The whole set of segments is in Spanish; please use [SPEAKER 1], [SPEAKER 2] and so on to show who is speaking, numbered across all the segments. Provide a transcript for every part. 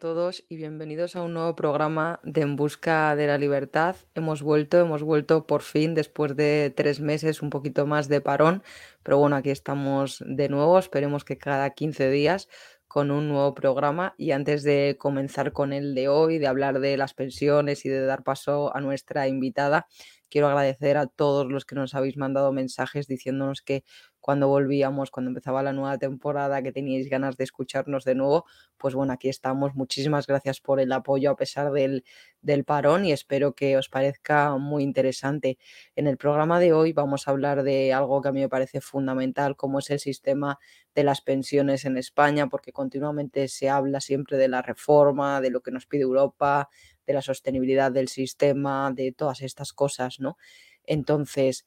[SPEAKER 1] todos y bienvenidos a un nuevo programa de En Busca de la Libertad. Hemos vuelto, hemos vuelto por fin después de tres meses, un poquito más de parón, pero bueno, aquí estamos de nuevo, esperemos que cada 15 días con un nuevo programa y antes de comenzar con el de hoy, de hablar de las pensiones y de dar paso a nuestra invitada, quiero agradecer a todos los que nos habéis mandado mensajes diciéndonos que cuando volvíamos, cuando empezaba la nueva temporada, que teníais ganas de escucharnos de nuevo, pues bueno, aquí estamos. Muchísimas gracias por el apoyo a pesar del, del parón y espero que os parezca muy interesante. En el programa de hoy vamos a hablar de algo que a mí me parece fundamental, como es el sistema de las pensiones en España, porque continuamente se habla siempre de la reforma, de lo que nos pide Europa, de la sostenibilidad del sistema, de todas estas cosas, ¿no? Entonces,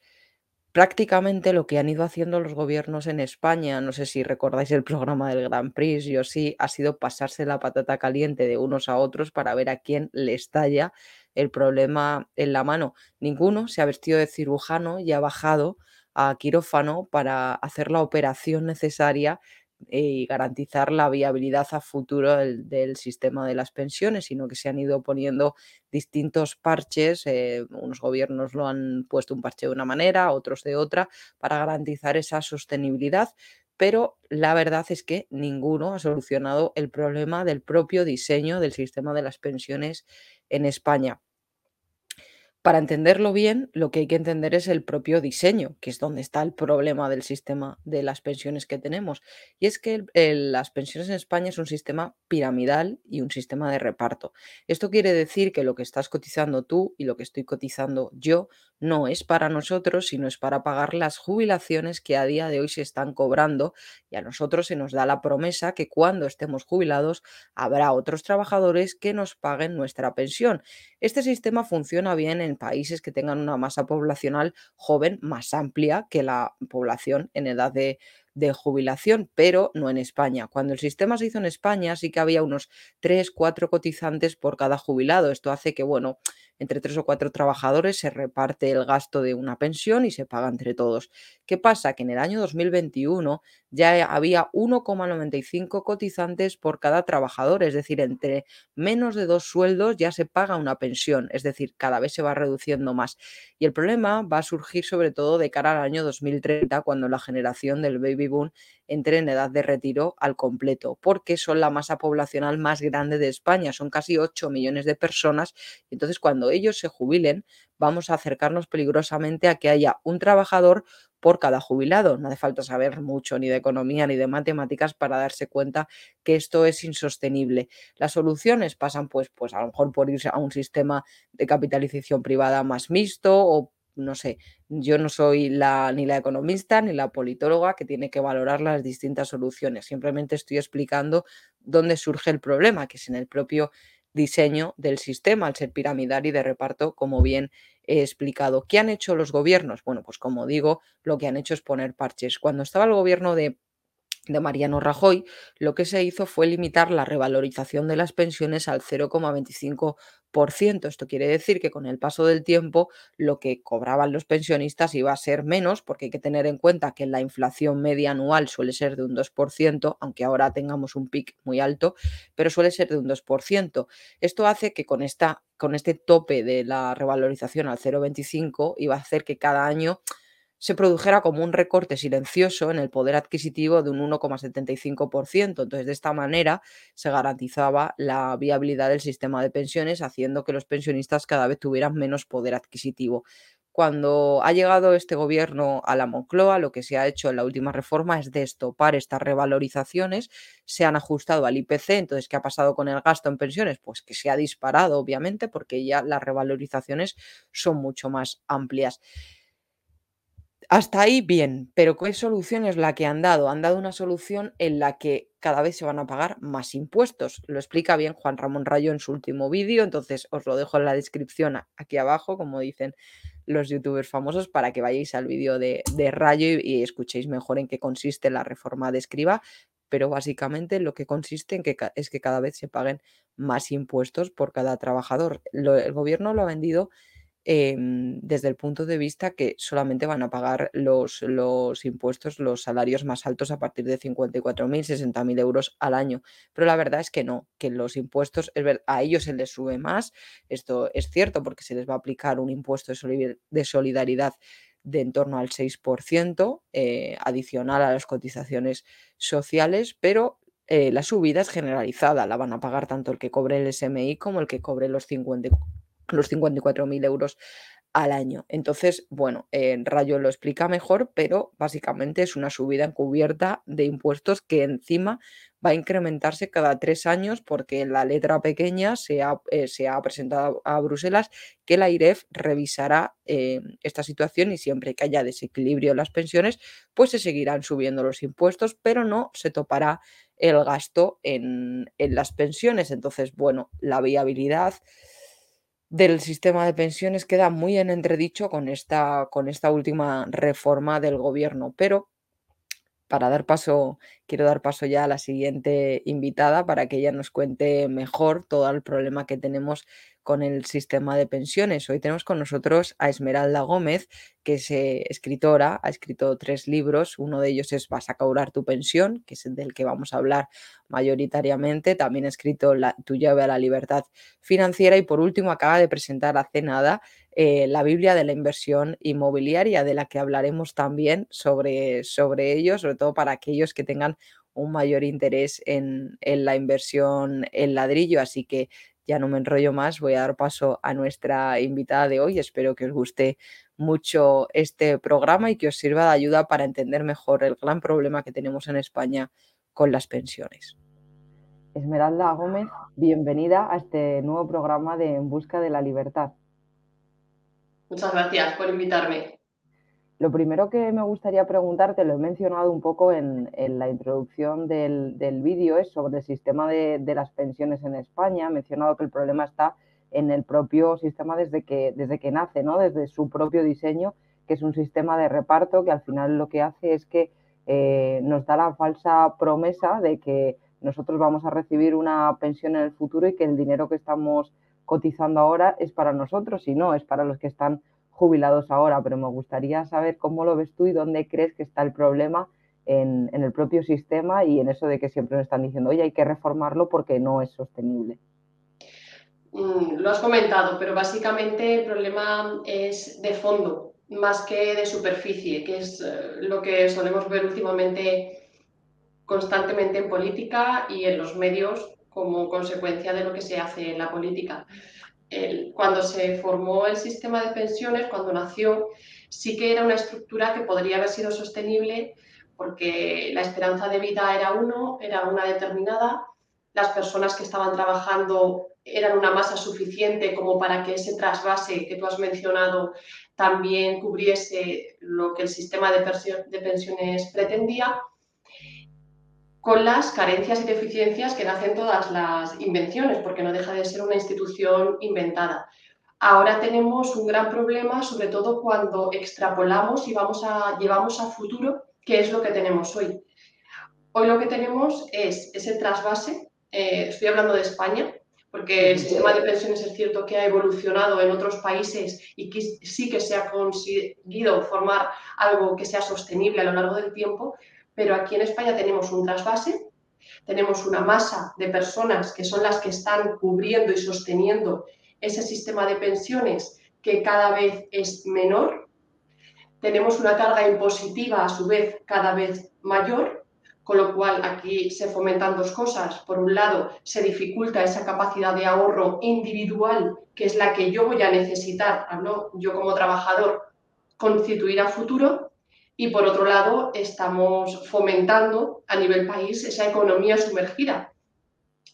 [SPEAKER 1] prácticamente lo que han ido haciendo los gobiernos en España, no sé si recordáis el programa del Grand Prix, yo sí, ha sido pasarse la patata caliente de unos a otros para ver a quién le estalla el problema en la mano. Ninguno se ha vestido de cirujano y ha bajado a quirófano para hacer la operación necesaria y garantizar la viabilidad a futuro del, sistema de las pensiones, sino que se han ido poniendo distintos parches. Eh, unos gobiernos lo han puesto un parche de una manera, otros de otra, para garantizar esa sostenibilidad. Pero la verdad es que ninguno ha solucionado el problema del propio diseño del sistema de las pensiones en España. Para entenderlo bien, lo que hay que entender es el propio diseño, que es donde está el problema del sistema de las pensiones que tenemos. Y es que las pensiones en España es un sistema piramidal y un sistema de reparto. Esto quiere decir que lo que estás cotizando tú y lo que estoy cotizando yo no es para nosotros, sino es para pagar las jubilaciones que a día de hoy se están cobrando y a nosotros se nos da la promesa que cuando estemos jubilados habrá otros trabajadores que nos paguen nuestra pensión. Este sistema funciona bien en países que tengan una masa poblacional joven más amplia que la población en edad de de jubilación, pero no en España. Cuando el sistema se hizo en España sí que había unos 3, 4 cotizantes por cada jubilado. Esto hace que, bueno, entre tres o cuatro trabajadores se reparte el gasto de una pensión y se paga entre todos. ¿Qué pasa? Que en el año 2021 ya había 1,95 cotizantes por cada trabajador, es decir, entre menos de dos sueldos ya se paga una pensión, es decir, cada vez se va reduciendo más. Y el problema va a surgir sobre todo de cara al año 2030, cuando la generación del baby boom entre en edad de retiro al completo, porque son la masa poblacional más grande de España, son casi 8 millones de personas. Entonces, cuando ellos se jubilen, vamos a acercarnos peligrosamente a que haya un trabajador por cada jubilado. No hace falta saber mucho ni de economía ni de matemáticas para darse cuenta que esto es insostenible. Las soluciones pasan pues, pues a lo mejor por irse a un sistema de capitalización privada más mixto o no sé, yo no soy la, ni la economista ni la politóloga que tiene que valorar las distintas soluciones. Simplemente estoy explicando dónde surge el problema, que es en el propio diseño del sistema, al ser piramidal y de reparto, como bien he explicado. ¿Qué han hecho los gobiernos? Bueno, pues como digo, lo que han hecho es poner parches. Cuando estaba el gobierno de de Mariano Rajoy, lo que se hizo fue limitar la revalorización de las pensiones al 0,25%. Esto quiere decir que con el paso del tiempo lo que cobraban los pensionistas iba a ser menos, porque hay que tener en cuenta que la inflación media anual suele ser de un 2%, aunque ahora tengamos un pic muy alto, pero suele ser de un 2%. Esto hace que con, esta, con este tope de la revalorización al 0,25 iba a hacer que cada año se produjera como un recorte silencioso en el poder adquisitivo de un 1,75%. Entonces, de esta manera se garantizaba la viabilidad del sistema de pensiones, haciendo que los pensionistas cada vez tuvieran menos poder adquisitivo. Cuando ha llegado este gobierno a la Moncloa, lo que se ha hecho en la última reforma es destopar estas revalorizaciones, se han ajustado al IPC, entonces, ¿qué ha pasado con el gasto en pensiones? Pues que se ha disparado, obviamente, porque ya las revalorizaciones son mucho más amplias. Hasta ahí bien, pero ¿qué solución es la que han dado? Han dado una solución en la que cada vez se van a pagar más impuestos. Lo explica bien Juan Ramón Rayo en su último vídeo, entonces os lo dejo en la descripción aquí abajo, como dicen los youtubers famosos, para que vayáis al vídeo de, Rayo y, escuchéis mejor en qué consiste la reforma de escriba, pero básicamente lo que consiste en que es que cada vez se paguen más impuestos por cada trabajador. El gobierno lo ha vendido em, desde el punto de vista que solamente van a pagar los, los impuestos, los salarios más altos a partir de 54.000, 60.000 euros al año. Pero la verdad es que no, que los impuestos, a ellos se les sube más. Esto es cierto porque se les va a aplicar un impuesto de solidaridad de en torno al 6% eh, adicional a las cotizaciones sociales, pero eh, la subida es generalizada, la van a pagar tanto el que cobre el SMI como el que cobre los, 50, los 54.000 euros al año. Entonces, bueno, Rayo lo explica mejor, pero básicamente es una subida encubierta de impuestos que encima va a incrementarse cada tres años porque en la letra pequeña se ha, eh, se ha presentado a Bruselas que la IREF revisará eh, esta situación y siempre que haya desequilibrio en las pensiones, pues se seguirán subiendo los impuestos, pero no se topará el gasto en, en las pensiones. Entonces, bueno, la viabilidad del sistema de pensiones queda muy en entredicho con esta, con esta última reforma del gobierno, pero para dar paso, quiero dar paso ya a la siguiente invitada para que ella nos cuente mejor todo el problema que tenemos con el sistema de pensiones. Hoy tenemos con nosotros a Esmeralda Gómez, que es eh, escritora, ha escrito tres libros, uno de ellos es Vas a cobrar tu pensión, que es del que vamos a hablar mayoritariamente, también ha escrito la, Tu llave a la libertad financiera y por último acaba de presentar hace nada eh, la Biblia de la inversión inmobiliaria, de la que hablaremos también sobre, sobre ello, sobre todo para aquellos que tengan un mayor interés en, en la inversión en ladrillo. Así que ya no me enrollo más, voy a dar paso a nuestra invitada de hoy. Espero que os guste mucho este programa y que os sirva de ayuda para entender mejor el gran problema que tenemos en España con las pensiones. Esmeralda Gómez, bienvenida a este nuevo programa de En Busca de la Libertad.
[SPEAKER 2] Muchas gracias por invitarme.
[SPEAKER 1] Lo primero que me gustaría preguntarte, lo he mencionado un poco en, la introducción del, vídeo, es sobre el sistema de, las pensiones en España. He mencionado que el problema está en el propio sistema desde que, desde que nace, ¿no? desde su propio diseño, que es un sistema de reparto que al final lo que hace es que eh, nos da la falsa promesa de que nosotros vamos a recibir una pensión en el futuro y que el dinero que estamos cotizando ahora es para nosotros y no, es para los que están jubilados ahora, pero me gustaría saber cómo lo ves tú y dónde crees que está el problema en, el propio sistema y en eso de que siempre nos están diciendo, oye, hay que reformarlo porque no es sostenible.
[SPEAKER 2] Mm, lo has comentado, pero básicamente el problema es de fondo, más que de superficie, que es eh, lo que solemos ver últimamente constantemente en política y en los medios como consecuencia de lo que se hace en la política. Cuando se formó el sistema de pensiones, cuando nació, sí que era una estructura que podría haber sido sostenible porque la esperanza de vida era uno, era una determinada, las personas que estaban trabajando eran una masa suficiente como para que ese trasvase que tú has mencionado también cubriese lo que el sistema de pensiones pretendía con las carencias y deficiencias que nacen todas las invenciones, porque no deja de ser una institución inventada. Ahora tenemos un gran problema, sobre todo cuando extrapolamos y vamos a, llevamos a futuro qué es lo que tenemos hoy. Hoy lo que tenemos es ese trasvase, eh, estoy hablando de España, porque el sistema de pensiones es cierto que ha evolucionado en otros países y que sí que se ha conseguido formar algo que sea sostenible a lo largo del tiempo, pero aquí en España tenemos un trasvase, tenemos una masa de personas que son las que están cubriendo y sosteniendo ese sistema de pensiones que cada vez es menor, tenemos una carga impositiva a su vez cada vez mayor, con lo cual aquí se fomentan dos cosas. Por un lado, se dificulta esa capacidad de ahorro individual, que es la que yo voy a necesitar, hablo yo como trabajador, constituir a futuro, y por otro lado, estamos fomentando a nivel país esa economía sumergida,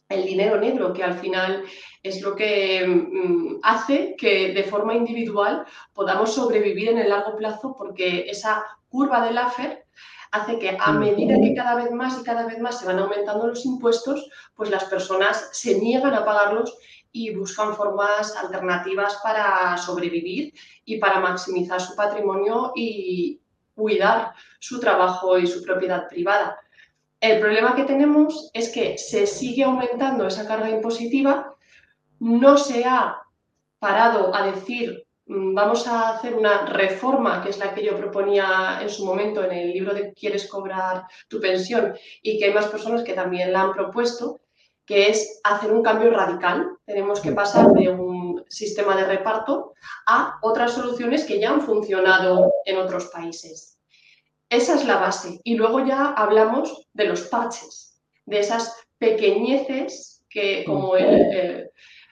[SPEAKER 2] el dinero negro, que al final es lo que mm, hace que de forma individual podamos sobrevivir en el largo plazo, porque esa curva del AFER hace que a medida que cada vez más y cada vez más se van aumentando los impuestos, pues las personas se niegan a pagarlos y buscan formas alternativas para sobrevivir y para maximizar su patrimonio y, cuidar su trabajo y su propiedad privada. El problema que tenemos es que se sigue aumentando esa carga impositiva, no se ha parado a decir mm, vamos a hacer una reforma, que es la que yo proponía en su momento en el libro de Quieres cobrar tu pensión, y que hay más personas que también la han propuesto, que es hacer un cambio radical. Tenemos que pasar de un sistema de reparto a otras soluciones que ya han funcionado en otros países. Esa es la base. Y luego ya hablamos de los parches, de esas pequeñeces que como el,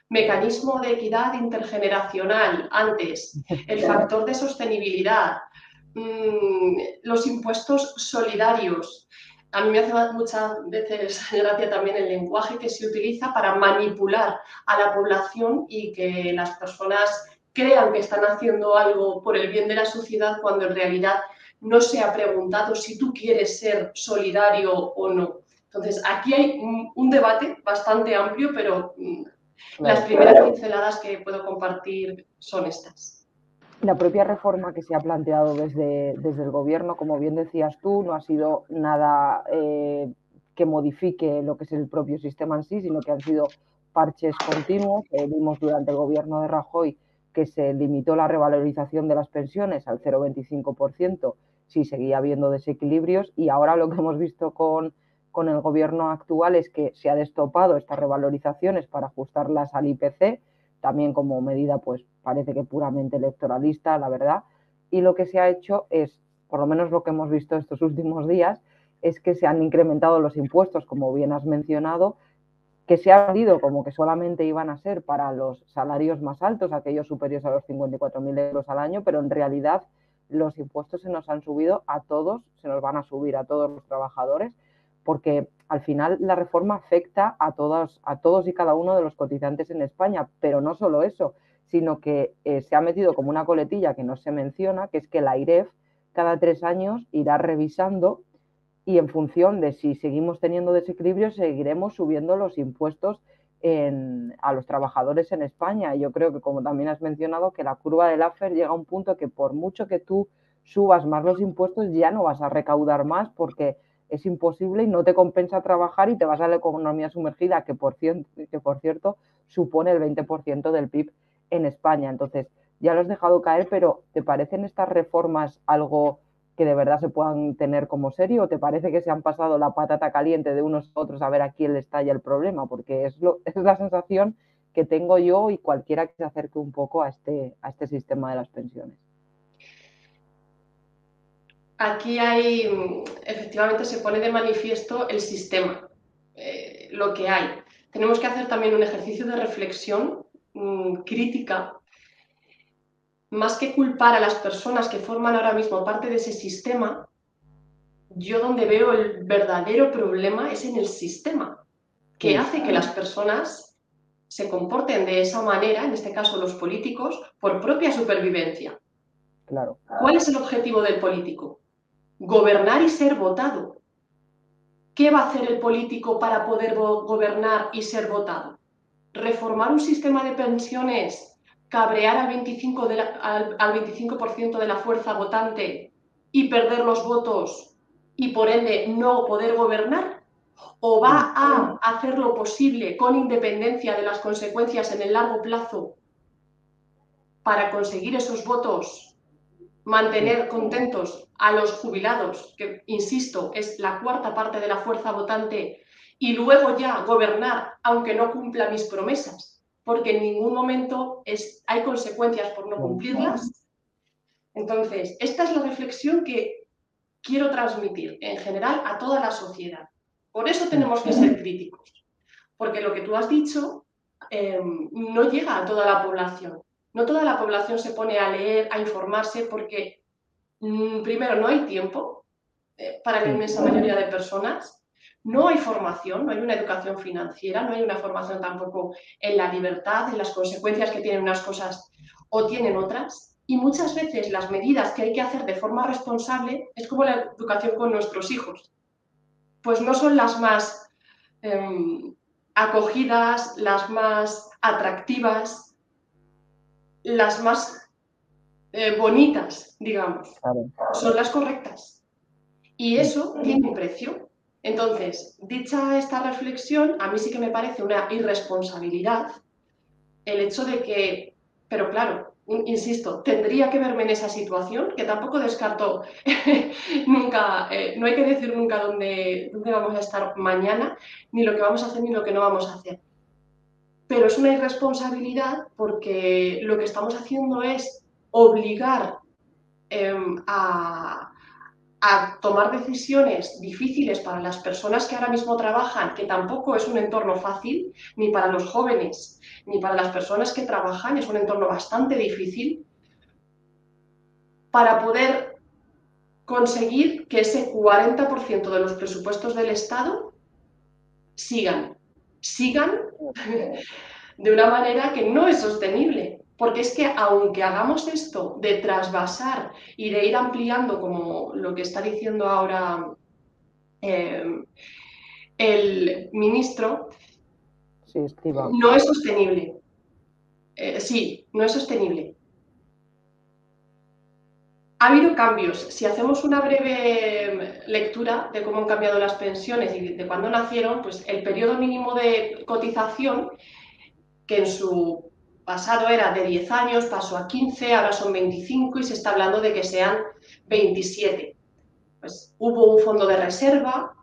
[SPEAKER 2] mecanismo de equidad intergeneracional antes, el factor de sostenibilidad, mm, los impuestos solidarios, a mí me hace muchas veces gracia también el lenguaje que se utiliza para manipular a la población y que las personas crean que están haciendo algo por el bien de la sociedad cuando en realidad no se ha preguntado si tú quieres ser solidario o no. Entonces, aquí hay un, debate bastante amplio, pero mm, las primeras pinceladas que puedo compartir son estas.
[SPEAKER 1] La propia reforma que se ha planteado desde, desde el Gobierno, como bien decías tú, no ha sido nada eh, que modifique lo que es el propio sistema en sí, sino que han sido parches continuos. vimos durante el Gobierno de Rajoy que se limitó la revalorización de las pensiones al 0,25% si seguía habiendo desequilibrios y ahora lo que hemos visto con, con el Gobierno actual es que se ha destopado estas revalorizaciones para ajustarlas al IPC también como medida, pues parece que puramente electoralista, la verdad. Y lo que se ha hecho es, por lo menos lo que hemos visto estos últimos días, es que se han incrementado los impuestos, como bien has mencionado, que se ha vendido como que solamente iban a ser para los salarios más altos, aquellos superiores a los 54.000 euros al año, pero en realidad los impuestos se nos han subido a todos, se nos van a subir a todos los trabajadores, porque al final la reforma afecta a todos, a todos y cada uno de los cotizantes en España, pero no solo eso, sino que eh, se ha metido como una coletilla que no se menciona, que es que la IREF cada tres años irá revisando y en función de si seguimos teniendo desequilibrios, seguiremos subiendo los impuestos a los trabajadores en España. Yo creo que, como también has mencionado, que la curva del AFER llega a un punto que por mucho que tú subas más los impuestos, ya no vas a recaudar más porque es imposible y no te compensa trabajar y te vas a la economía sumergida, que por, que por cierto supone el 20% del PIB en España. Entonces, ya lo has dejado caer, pero ¿te parecen estas reformas algo que de verdad se puedan tener como serio o te parece que se han pasado la patata caliente de unos a otros a ver a quién le estalla el problema? Porque es, lo, es la sensación que tengo yo y cualquiera que se acerque un poco a este, a este sistema de las pensiones.
[SPEAKER 2] Aquí hay, efectivamente, se pone de manifiesto el sistema, eh, lo que hay. Tenemos que hacer también un ejercicio de reflexión mm, crítica, más que culpar a las personas que forman ahora mismo parte de ese sistema, yo donde veo el verdadero problema es en el sistema, que hace que las personas se comporten de esa manera, en este caso los políticos, por propia supervivencia.
[SPEAKER 1] Claro.
[SPEAKER 2] ¿Cuál es el objetivo del político? Gobernar y ser votado. ¿Qué va a hacer el político para poder gobernar y ser votado? ¿Reformar un sistema de pensiones, cabrear al 25%, de la, al, 25 de la fuerza votante y perder los votos y por ende no poder gobernar? ¿O va a hacer lo posible con independencia de las consecuencias en el largo plazo para conseguir esos votos mantener contentos a los jubilados, que, insisto, es la cuarta parte de la fuerza votante, y luego ya gobernar, aunque no cumpla mis promesas, porque en ningún momento es, hay consecuencias por no cumplirlas. Entonces, esta es la reflexión que quiero transmitir en general a toda la sociedad. Por eso tenemos que ser críticos, porque lo que tú has dicho em, no llega a toda la población. No toda la población se pone a leer, a informarse, porque mm, primero no hay tiempo eh, para la inmensa mayoría de personas, no hay formación, no hay una educación financiera, no hay una formación tampoco en la libertad, en las consecuencias que tienen unas cosas o tienen otras. Y muchas veces las medidas que hay que hacer de forma responsable es como la educación con nuestros hijos. Pues no son las más em, acogidas, las más atractivas, las más eh, bonitas, digamos, son las correctas. Y eso tiene un precio. Entonces, dicha esta reflexión, a mí sí que me parece una irresponsabilidad el hecho de que, pero claro, insisto, tendría que verme en esa situación, que tampoco descarto nunca, eh, no hay que decir nunca dónde, dónde vamos a estar mañana, ni lo que vamos a hacer, ni lo que no vamos a hacer. Pero es una irresponsabilidad porque lo que estamos haciendo es obligar em, a, a tomar decisiones difíciles para las personas que ahora mismo trabajan, que tampoco es un entorno fácil, ni para los jóvenes, ni para las personas que trabajan, es un entorno bastante difícil, para poder conseguir que ese 40% de los presupuestos del Estado sigan, sigan de una manera que no es sostenible. Porque es que aunque hagamos esto de trasvasar y de ir ampliando, como lo que está diciendo ahora eh, el ministro, no es sostenible. Eh, sí, no es sostenible. Ha habido cambios. Si hacemos una breve lectura de cómo han cambiado las pensiones y de cuándo nacieron, pues el periodo mínimo de cotización, que en su pasado era de 10 años, pasó a 15, ahora son 25 y se está hablando de que sean 27. Pues hubo un fondo de reserva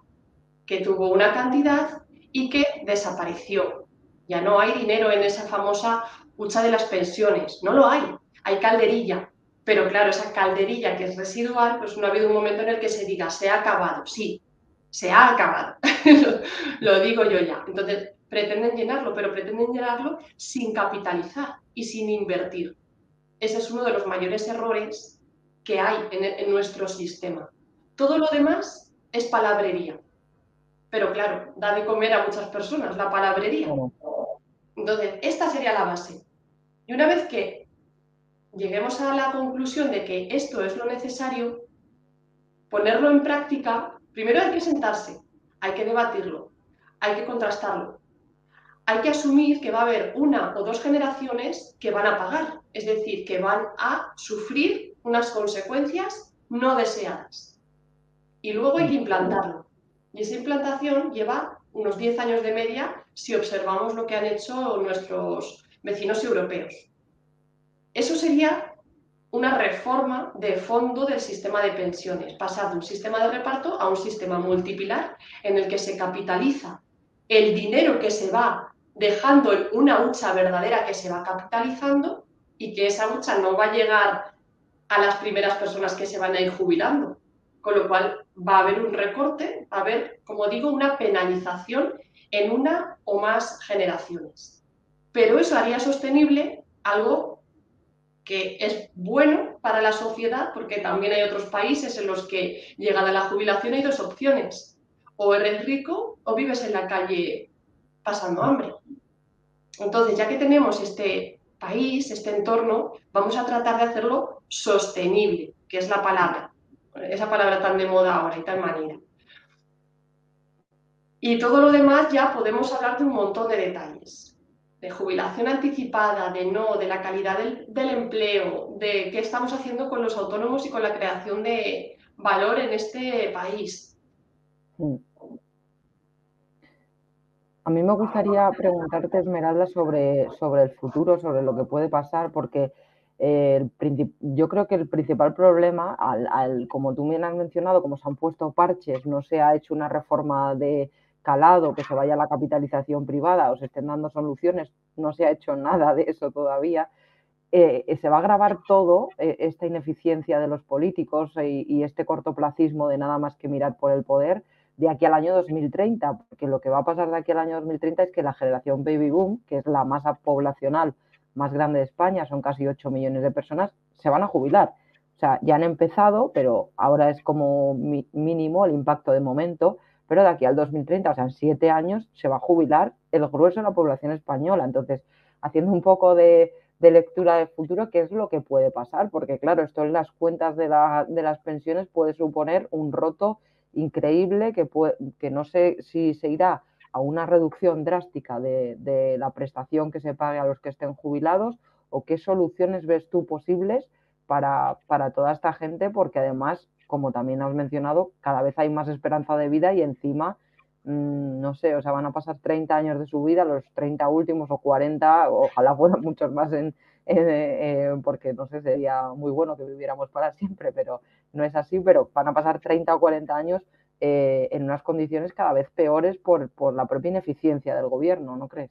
[SPEAKER 2] que tuvo una cantidad y que desapareció. Ya no hay dinero en esa famosa hucha de las pensiones, no lo hay, hay calderilla. Pero claro, esa calderilla que es residual, pues no ha habido un momento en el que se diga, se ha acabado. Sí, se ha acabado. lo digo yo ya. Entonces, pretenden llenarlo, pero pretenden llenarlo sin capitalizar y sin invertir. Ese es uno de los mayores errores que hay en, nuestro sistema. Todo lo demás es palabrería. Pero claro, da de comer a muchas personas la palabrería. Entonces, esta sería la base. Y una vez que lleguemos a la conclusión de que esto es lo necesario, ponerlo en práctica, primero hay que sentarse, hay que debatirlo, hay que contrastarlo, hay que asumir que va a haber una o dos generaciones que van a pagar, es decir, que van a sufrir unas consecuencias no deseadas. Y luego hay que implantarlo. Y esa implantación lleva unos 10 años de media si observamos lo que han hecho nuestros vecinos europeos. Eso sería una reforma de fondo del sistema de pensiones, pasar de un sistema de reparto a un sistema multipilar en el que se capitaliza el dinero que se va dejando una hucha verdadera que se va capitalizando y que esa hucha no va a llegar a las primeras personas que se van a ir jubilando. Con lo cual va a haber un recorte, va a haber, como digo, una penalización en una o más generaciones. Pero eso haría sostenible algo que es bueno para la sociedad, porque también hay otros países en los que llegada la jubilación hay dos opciones. O eres rico o vives en la calle pasando hambre. Entonces, ya que tenemos este país, este entorno, vamos a tratar de hacerlo sostenible, que es la palabra, esa palabra tan de moda ahora y tan manera. Y todo lo demás ya podemos hablar de un montón de detalles, de jubilación anticipada, de no, de la calidad del, empleo, de qué estamos haciendo con los autónomos y con la creación de valor en este país. Mm.
[SPEAKER 1] A mí me gustaría preguntarte, Esmeralda, sobre, sobre el futuro, sobre lo que puede pasar, porque eh, yo creo que el principal problema, al, como tú me has mencionado, como se han puesto parches, no se ha hecho una reforma de calado, que se vaya a la capitalización privada o se estén dando soluciones, no se ha hecho nada de eso todavía. Eh, eh, se va a agravar todo, esta ineficiencia de los políticos y, y este cortoplacismo de nada más que mirar por el poder de aquí al año 2030, porque lo que va a pasar de aquí al año 2030 es que la generación baby boom, que es la masa poblacional más grande de España, son casi 8 millones de personas, se van a jubilar. O sea, ya han empezado, pero ahora es como mínimo el impacto de momento, pero de aquí al 2030, o sea, en siete años, se va a jubilar el grueso de la población española. Entonces, haciendo un poco de, lectura de futuro, ¿qué es lo que puede pasar? Porque, claro, esto en las cuentas de, las pensiones puede suponer un roto increíble que, que no sé si se irá a una reducción drástica de, la prestación que se pague a los que estén jubilados o qué soluciones ves tú posibles para toda esta gente, porque además, como también has mencionado, cada vez hay más esperanza de vida y encima mm, no sé, o sea, van a pasar 30 años de su vida, los 30 últimos o 40, ojalá fueran muchos más eh, porque no sé, sería muy bueno que viviéramos para siempre, pero no es así, pero van a pasar 30 o 40 años eh, en unas condiciones cada vez peores por, por la propia ineficiencia del gobierno, ¿no crees?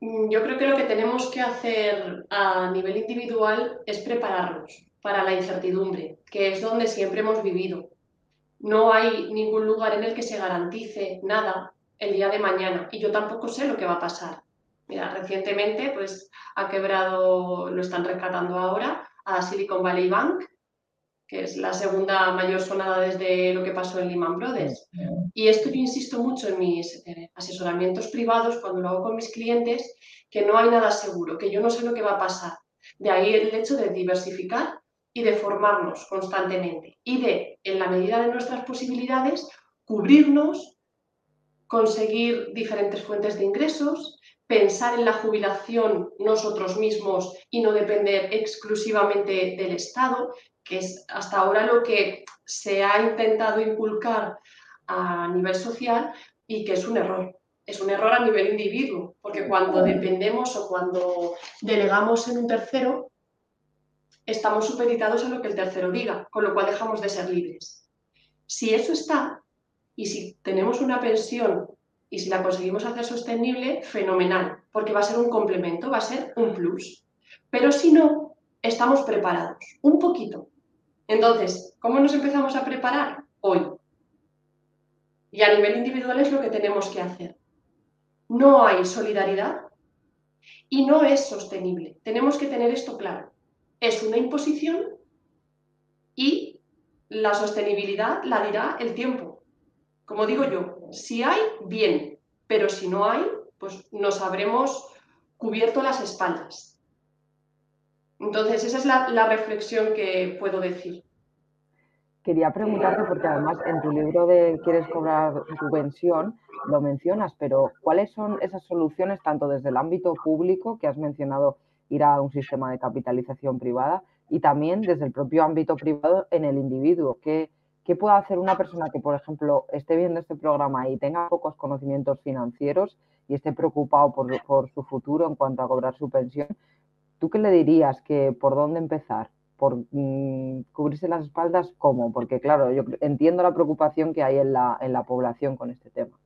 [SPEAKER 2] Mm, yo creo que lo que tenemos que hacer a nivel individual es prepararnos para la incertidumbre, que es donde siempre hemos vivido. No hay ningún lugar en el que se garantice nada el día de mañana y yo tampoco sé lo que va a pasar. Mira, recientemente pues ha quebrado, lo están rescatando ahora, a Silicon Valley Bank, que es la segunda mayor sonada desde lo que pasó en Lehman Brothers. Y esto yo insisto mucho en mis eh, asesoramientos privados, cuando lo hago con mis clientes, que no hay nada seguro, que yo no sé lo que va a pasar. De ahí el hecho de diversificar y de formarnos constantemente y de, en la medida de nuestras posibilidades, cubrirnos, conseguir diferentes fuentes de ingresos, pensar en la jubilación nosotros mismos y no depender exclusivamente del Estado, que es hasta ahora lo que se ha intentado inculcar a nivel social y que es un error. Es un error a nivel individuo, porque cuando dependemos o cuando delegamos en un tercero, estamos supeditados a lo que el tercero diga, con lo cual dejamos de ser libres. Si eso está, y si tenemos una pensión y si la conseguimos hacer sostenible, fenomenal, porque va a ser un complemento, va a ser un plus. Pero si no, estamos preparados, un poquito. Entonces, ¿cómo nos empezamos a preparar? Hoy. Y a nivel individual es lo que tenemos que hacer. No hay solidaridad y no es sostenible. Tenemos que tener esto claro. Es una imposición y la sostenibilidad la dirá el tiempo. Como digo yo, si hay, bien, pero si no hay, pues nos habremos cubierto las espaldas. Entonces, esa es la, reflexión que puedo decir.
[SPEAKER 1] Quería preguntarte, porque además en tu libro de Quieres cobrar tu pensión lo mencionas, pero ¿cuáles son esas soluciones tanto desde el ámbito público, que has mencionado ir a un sistema de capitalización privada, y también desde el propio ámbito privado en el individuo? ¿Qué, ¿Qué puede hacer una persona que, por ejemplo, esté viendo este programa y tenga pocos conocimientos financieros y esté preocupado por, su futuro en cuanto a cobrar su pensión? ¿Tú qué le dirías que por dónde empezar? ¿Por mm, cubrirse las espaldas? ¿Cómo? Porque, claro, yo entiendo la preocupación que hay en la, en la población con este tema.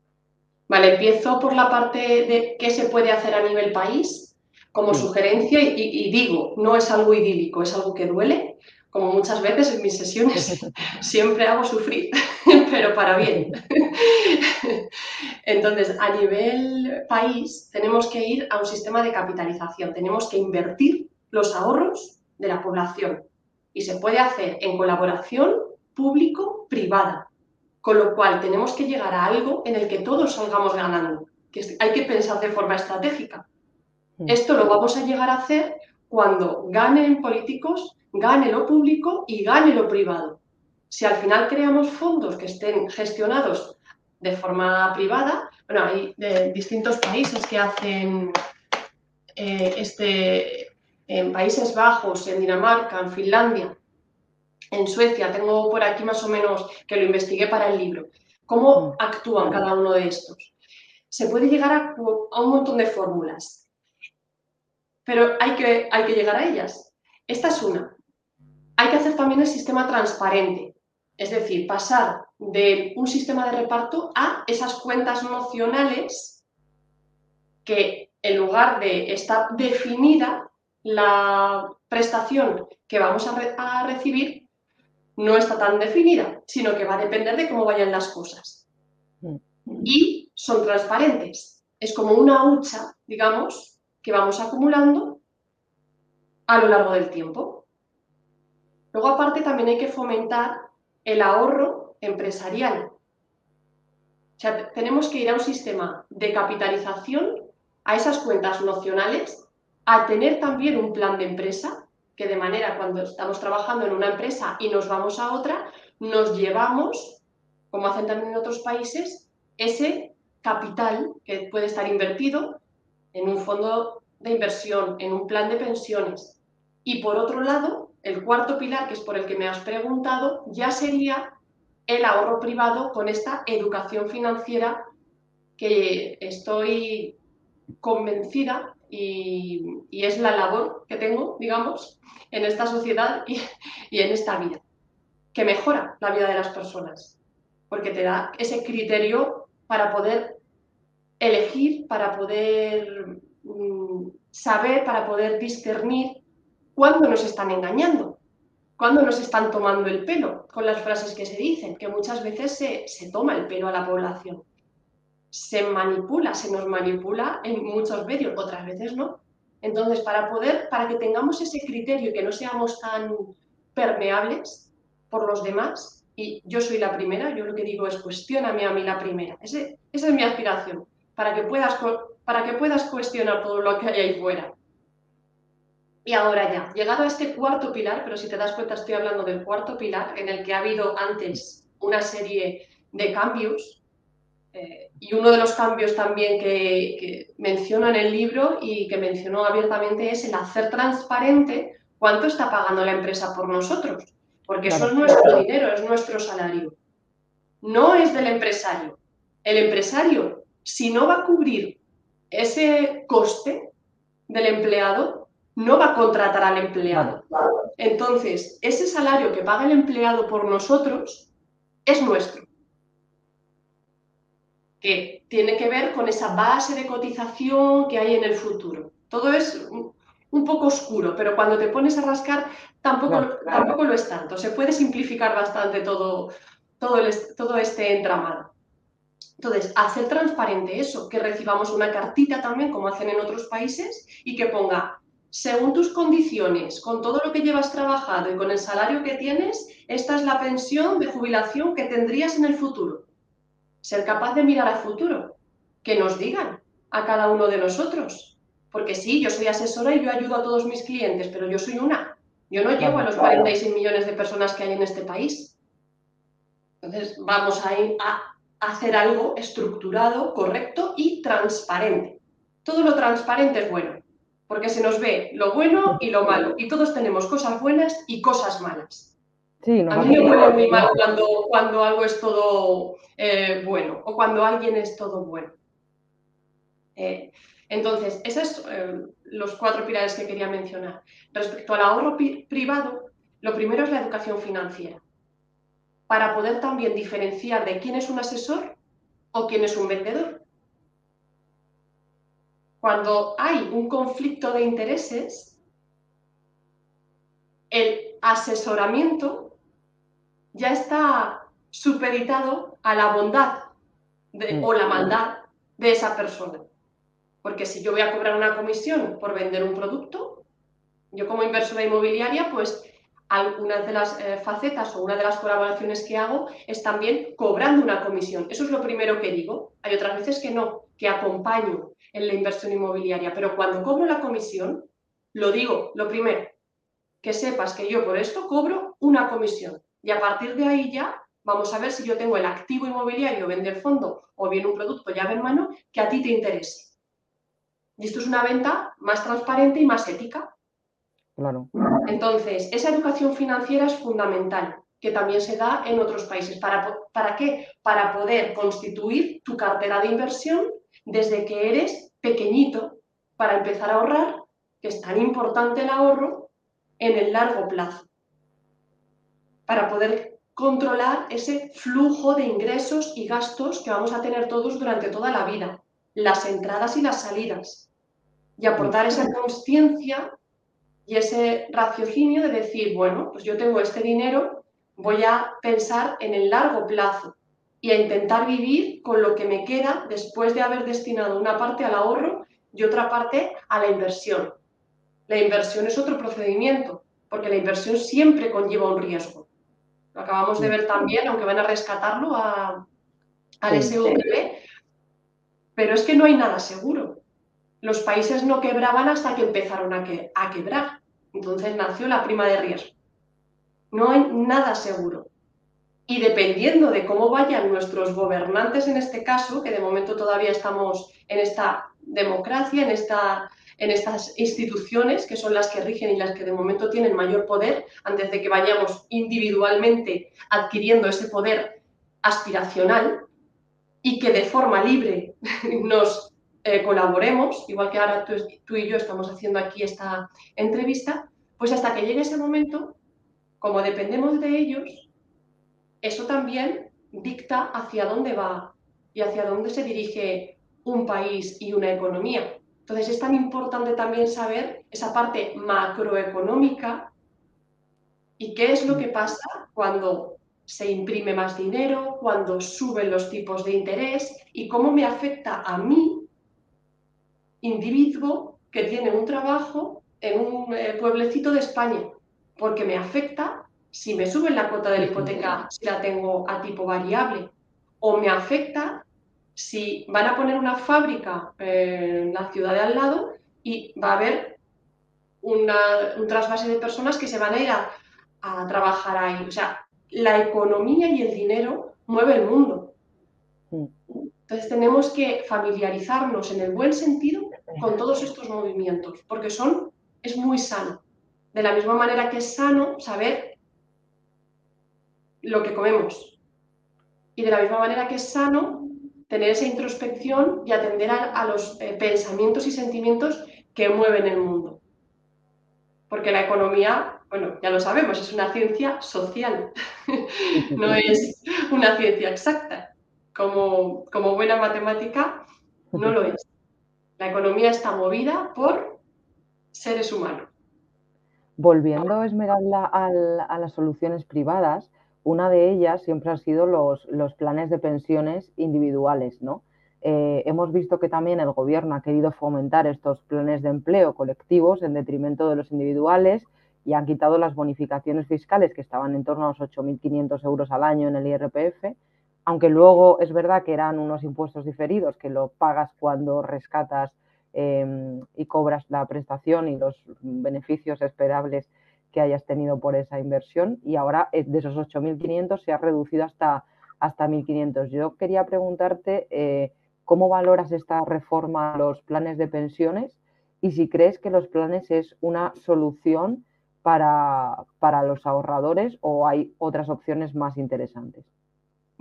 [SPEAKER 2] Vale, empiezo por la parte de qué se puede hacer a nivel país como sugerencia y, y, digo, no es algo idílico, es algo que duele, como muchas veces en mis sesiones, siempre hago sufrir, pero para bien. Entonces, a nivel país, tenemos que ir a un sistema de capitalización, tenemos que invertir los ahorros de la población y se puede hacer en colaboración público-privada, con lo cual tenemos que llegar a algo en el que todos salgamos ganando, que hay que pensar de forma estratégica. Mm. Esto lo vamos a llegar a hacer cuando ganen políticos gane lo público y gane lo privado. Si al final creamos fondos que estén gestionados de forma privada, bueno, hay distintos países que hacen eh, este, en Países Bajos, en Dinamarca, en Finlandia, en Suecia, tengo por aquí más o menos que lo investigué para el libro, cómo mm. actúan cada uno de estos. Se puede llegar a, a un montón de fórmulas, pero hay que, hay que llegar a ellas. Esta es una hay que hacer también el sistema transparente, es decir, pasar de un sistema de reparto a esas cuentas nocionales que en lugar de estar definida la prestación que vamos a, recibir, no está tan definida, sino que va a depender de cómo vayan las cosas. Mm. Y son transparentes. Es como una hucha, digamos, que vamos acumulando a lo largo del tiempo. Luego, aparte, también hay que fomentar el ahorro empresarial. O sea, tenemos que ir a un sistema de capitalización, a esas cuentas nocionales, a tener también un plan de empresa, que de manera cuando estamos trabajando en una empresa y nos vamos a otra, nos llevamos, como hacen también en otros países, ese capital que puede estar invertido en un fondo de inversión, en un plan de pensiones. Y por otro lado, el cuarto pilar, que es por el que me has preguntado, ya sería el ahorro privado con esta educación financiera que estoy convencida y, es la labor que tengo, digamos, en esta sociedad y, en esta vida, que mejora la vida de las personas, porque te da ese criterio para poder elegir, para poder mm, saber, para poder discernir cuándo nos están engañando cuando nos están tomando el pelo con las frases que se dicen, que muchas veces se, toma el pelo a la población. Se manipula, se nos manipula en muchos medios, otras veces no. Entonces, para poder, para que tengamos ese criterio y que no seamos tan permeables por los demás, y yo soy la primera, yo lo que digo es cuestioname a mí la primera. esa es mi aspiración, para que, puedas, para que puedas cuestionar todo lo que hay ahí fuera. Y ahora ya, llegado a este cuarto pilar, pero si te das cuenta estoy hablando del cuarto pilar, en el que ha habido antes una serie de cambios, eh, y uno de los cambios también que, que menciona en el libro y que mencionó abiertamente es el hacer transparente cuánto está pagando la empresa por nosotros, porque eso es nuestro dinero, es nuestro salario. No es del empresario. El empresario, si no va a cubrir ese coste del empleado, no va a contratar al empleado. Entonces, ese salario que paga el empleado por nosotros es nuestro. Que tiene que ver con esa base de cotización que hay en el futuro. Todo es un poco oscuro, pero cuando te pones a rascar tampoco, tampoco lo es tanto. Se puede simplificar bastante todo, todo, todo este entramado. Entonces, hacer transparente eso, que recibamos una cartita también, como hacen en otros países, y que ponga según tus condiciones, con todo lo que llevas trabajado y con el salario que tienes, esta es la pensión de jubilación que tendrías en el futuro. Ser capaz de mirar al futuro, que nos digan a cada uno de nosotros. Porque sí, yo soy asesora y yo ayudo a todos mis clientes, pero yo soy una. Yo no llego a los 46 millones de personas que hay en este país. Entonces, vamos a, ir a hacer algo estructurado, correcto y transparente. Todo lo transparente es bueno porque se nos ve lo bueno y lo malo, y todos tenemos cosas buenas y cosas malas. a mí me huele muy mal cuando, cuando algo es todo eh, bueno o cuando alguien es todo bueno. Eh, entonces, esos son eh, los cuatro pilares que quería mencionar. Respecto al ahorro privado, lo primero es la educación financiera, para poder también diferenciar de quién es un asesor o quién es un vendedor cuando hay un conflicto de intereses, el asesoramiento ya está supeditado a la bondad mm. o la maldad de esa persona. Porque si yo voy a cobrar una comisión por vender un producto, yo como inversora inmobiliaria, pues algunas de las eh, facetas o una de las colaboraciones que hago es también cobrando una comisión. Eso es lo primero que digo. Hay otras veces que no, que acompaño en la inversión inmobiliaria, pero cuando cobro la comisión, lo digo, lo primero, que sepas que yo por esto cobro una comisión y a partir de ahí ya vamos a ver si yo tengo el activo inmobiliario, vender fondo o bien un producto llave en mano que a ti te interese. Y esto es una venta más transparente y más ética. Entonces, esa educación financiera es fundamental, que también se da en otros países. ¿Para, ¿Para qué? Para poder constituir tu cartera de inversión desde que eres pequeñito para empezar a ahorrar, que es tan importante el ahorro, en el largo plazo, para poder controlar ese flujo de ingresos y gastos que vamos a tener todos durante toda la vida, las entradas y las salidas, y aportar esa conciencia y ese raciocinio de decir, bueno, pues yo tengo este dinero, voy a pensar en el largo plazo, y a intentar vivir con lo que me queda después de haber destinado una parte al ahorro y otra parte a la inversión. La inversión es otro procedimiento, porque la inversión siempre conlleva un riesgo. Lo acabamos de ver también, aunque van a rescatarlo a, al SVP, pero es que no hay nada seguro. Los países no quebraban hasta que empezaron a, a quebrar. Entonces nació la prima de riesgo. No hay nada seguro. Y dependiendo de cómo vayan nuestros gobernantes en este caso, que de momento todavía estamos en esta democracia, en, esta, en estas instituciones que son las que rigen y las que de momento tienen mayor poder, antes de que vayamos individualmente adquiriendo ese poder aspiracional y que de forma libre nos eh, colaboremos, igual que ahora tú, y yo estamos haciendo aquí esta entrevista, pues hasta que llegue ese momento, como dependemos de ellos, eso también dicta hacia dónde va y hacia dónde se dirige un país y una economía. Entonces es tan importante también saber esa parte macroeconómica y qué es lo que pasa cuando se imprime más dinero, cuando suben los tipos de interés y cómo me afecta a mí, individuo que tiene un trabajo en un eh, pueblecito de España, porque me afecta si me suben la cuota de la hipoteca, si la tengo a tipo variable, o me afecta si van a poner una fábrica en la ciudad de al lado y va a haber un trasvase de personas que se van a ir a, a trabajar ahí. O sea, la economía y el dinero mueve el mundo. Mm. Entonces tenemos que familiarizarnos en el buen sentido con todos estos movimientos, porque son, es muy sano. De la misma manera que es sano saber lo que comemos. Y de la misma manera que es sano tener esa introspección y atender a, los eh, pensamientos y sentimientos que mueven el mundo. Porque la economía bueno, ya lo sabemos, es una ciencia social, no es una ciencia exacta. Como, como buena matemática, no lo es. La economía está movida por seres humanos.
[SPEAKER 1] Volviendo, Esmeralda, a las soluciones privadas, una de ellas siempre han sido los, planes de pensiones individuales, ¿no? Eh, hemos visto que también el gobierno ha querido fomentar estos planes de empleo colectivos en detrimento de los individuales y han quitado las bonificaciones fiscales que estaban en torno a los 8.500 euros al año en el IRPF, aunque luego es verdad que eran unos impuestos diferidos que lo pagas cuando rescatas em, y cobras la prestación y los beneficios esperables que hayas tenido por esa inversión y ahora eh, de esos 8.500 se ha reducido hasta, hasta 1.500. Yo quería preguntarte eh, cómo valoras esta reforma a los planes de pensiones y si crees que los planes es una solución para, para los ahorradores o hay otras opciones más interesantes?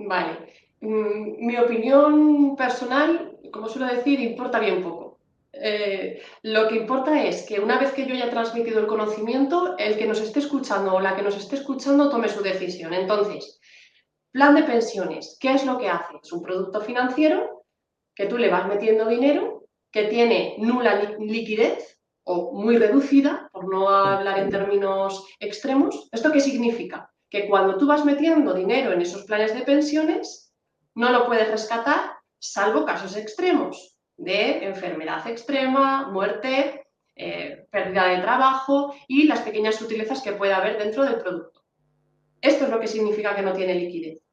[SPEAKER 2] Vale. Mm, mi opinión personal, como suelo decir, importa bien poco. Eh, lo que importa es que una vez que yo haya transmitido el conocimiento, el que nos esté escuchando o la que nos esté escuchando tome su decisión. Entonces, plan de pensiones, ¿qué es lo que hace? Es un producto financiero que tú le vas metiendo dinero, que tiene nula liquidez o muy reducida, por no hablar en términos extremos. ¿Esto qué significa? Que cuando tú vas metiendo dinero en esos planes de pensiones, no lo puedes rescatar salvo casos extremos de enfermedad extrema, muerte, eh, pérdida de trabajo y las pequeñas sutilezas que puede haber dentro del producto. Esto es lo que significa que no tiene liquidez.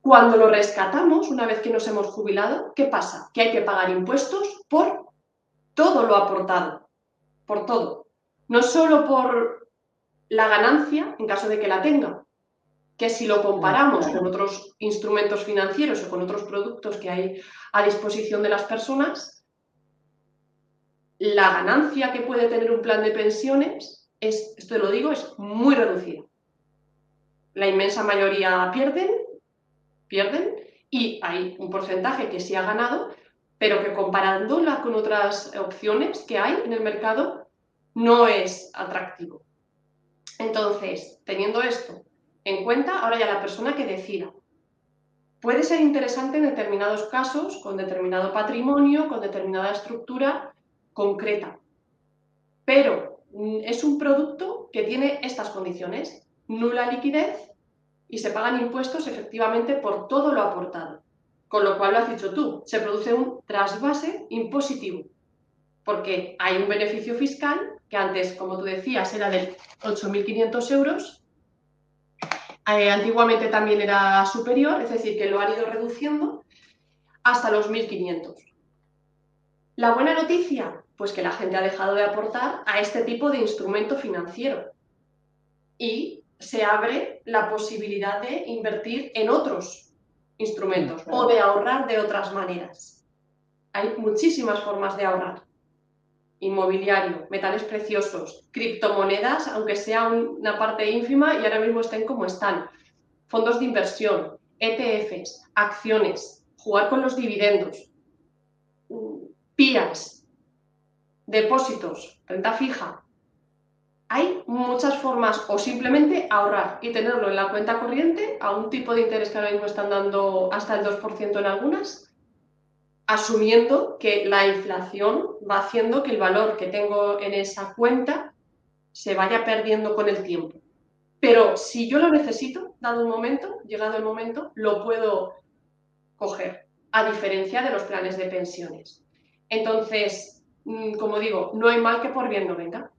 [SPEAKER 2] Cuando lo rescatamos, una vez que nos hemos jubilado, ¿qué pasa? Que hay que pagar impuestos por todo lo aportado por todo. No solo por la ganancia, en caso de que la tenga, que si lo comparamos con otros instrumentos financieros o con otros productos que hay a disposición de las personas, la ganancia que puede tener un plan de pensiones es, esto lo digo, es muy reducida. La inmensa mayoría pierden, pierden, y hay un porcentaje que sí ha ganado, pero que comparándola con otras opciones que hay en el mercado, no es atractivo. Entonces, teniendo esto en cuenta, ahora ya la persona que decida. Puede ser interesante en determinados casos, con determinado patrimonio, con determinada estructura concreta, pero mm, es un producto que tiene estas condiciones, nula liquidez y se pagan impuestos efectivamente por todo lo aportado. Con lo cual lo has dicho tú, se produce un trasvase impositivo, porque hay un beneficio fiscal que antes, como tú decías, era de 8.500 euros. Eh, antiguamente también era superior, es decir, que lo han ido reduciendo hasta los 1.500. La buena noticia, pues que la gente ha dejado de aportar a este tipo de instrumento financiero y se abre la posibilidad de invertir en otros instrumentos o de ahorrar de otras maneras. Hay muchísimas formas de ahorrar. Inmobiliario, metales preciosos, criptomonedas, aunque sea una parte ínfima y ahora mismo estén como están. Fondos de inversión, ETFs, acciones, jugar con los dividendos, PIAs, depósitos, renta fija. Hay muchas formas o simplemente ahorrar y tenerlo en la cuenta corriente a un tipo de interés que ahora mismo están dando hasta el 2% en algunas, asumiendo que la inflación va haciendo que el valor que tengo en esa cuenta se vaya perdiendo con el tiempo. Pero si yo lo necesito, dado un momento, llegado el momento, lo puedo coger, a diferencia de los planes de pensiones. Entonces, mm, como digo, no hay mal que por bien no venga.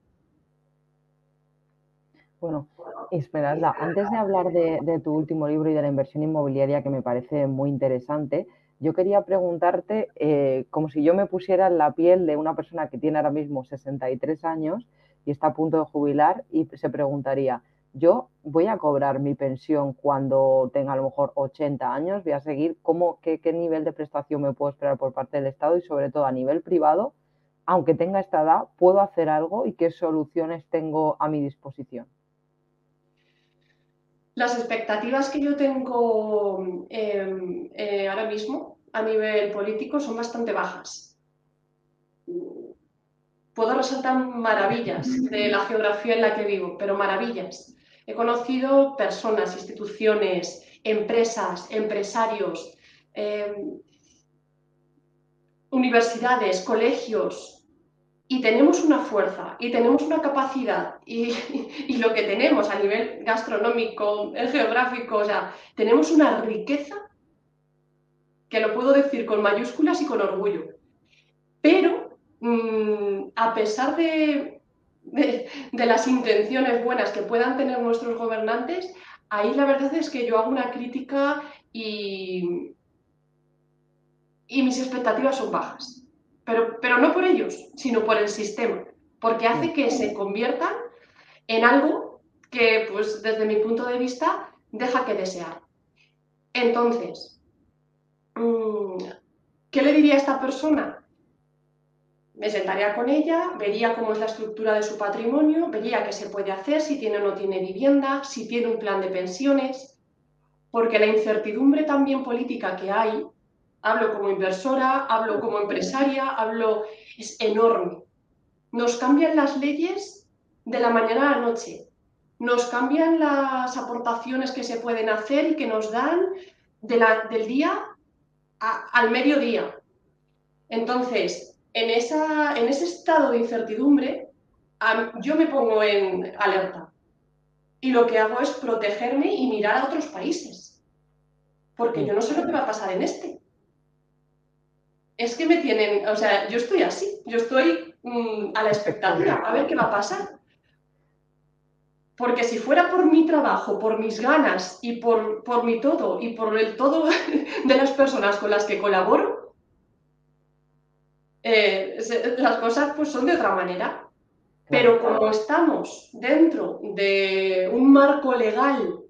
[SPEAKER 1] Bueno, Esmeralda, antes de hablar de, tu último libro y de la inversión inmobiliaria, que me parece muy interesante, yo quería preguntarte, eh, como si yo me pusiera en la piel de una persona que tiene ahora mismo 63 años y está a punto de jubilar y se preguntaría, yo voy a cobrar mi pensión cuando tenga a lo mejor 80 años, voy a seguir, cómo, qué, nivel de prestación me puedo esperar por parte del Estado y sobre todo a nivel privado, aunque tenga esta edad, puedo hacer algo y qué soluciones tengo a mi disposición.
[SPEAKER 2] Las expectativas que yo tengo em, eh, ahora mismo a nivel político son bastante bajas. Puedo resaltar maravillas de la geografía en la que vivo, pero maravillas. He conocido personas, instituciones, empresas, empresarios, em, universidades, colegios, y tenemos una fuerza y tenemos una capacidad y, y, lo que tenemos a nivel gastronómico, geográfico, o sea, tenemos una riqueza que lo puedo decir con mayúsculas y con orgullo. Pero mm, a pesar de, de, las intenciones buenas que puedan tener nuestros gobernantes, ahí la verdad es que yo hago una crítica y, y mis expectativas son bajas. Pero, pero no por ellos, sino por el sistema, porque hace que se conviertan en algo que, pues desde mi punto de vista, deja que desear. Entonces, mm, ¿qué le diría a esta persona? me sentaría con ella, vería cómo es la estructura de su patrimonio, vería qué se puede hacer, si tiene o no tiene vivienda, si tiene un plan de pensiones, porque la incertidumbre también política que hay, hablo como inversora, hablo como empresaria, hablo, es enorme. Nos cambian las leyes de la mañana a la noche, nos cambian las aportaciones que se pueden hacer y que nos dan de la, del día al mediodía. Entonces, en, esa, en ese estado de incertidumbre, yo me pongo en alerta. Y lo que hago es protegerme y mirar a otros países. Porque yo no sé lo que va a pasar en este. Es que me tienen, o sea, yo estoy así, yo estoy mm, a la expectativa, a ver qué va a pasar. Porque si fuera por mi trabajo, por mis ganas y por, por mi todo y por el todo de las personas con las que colaboro, eh, las cosas pues son de otra manera. Pero como estamos dentro de un marco legal,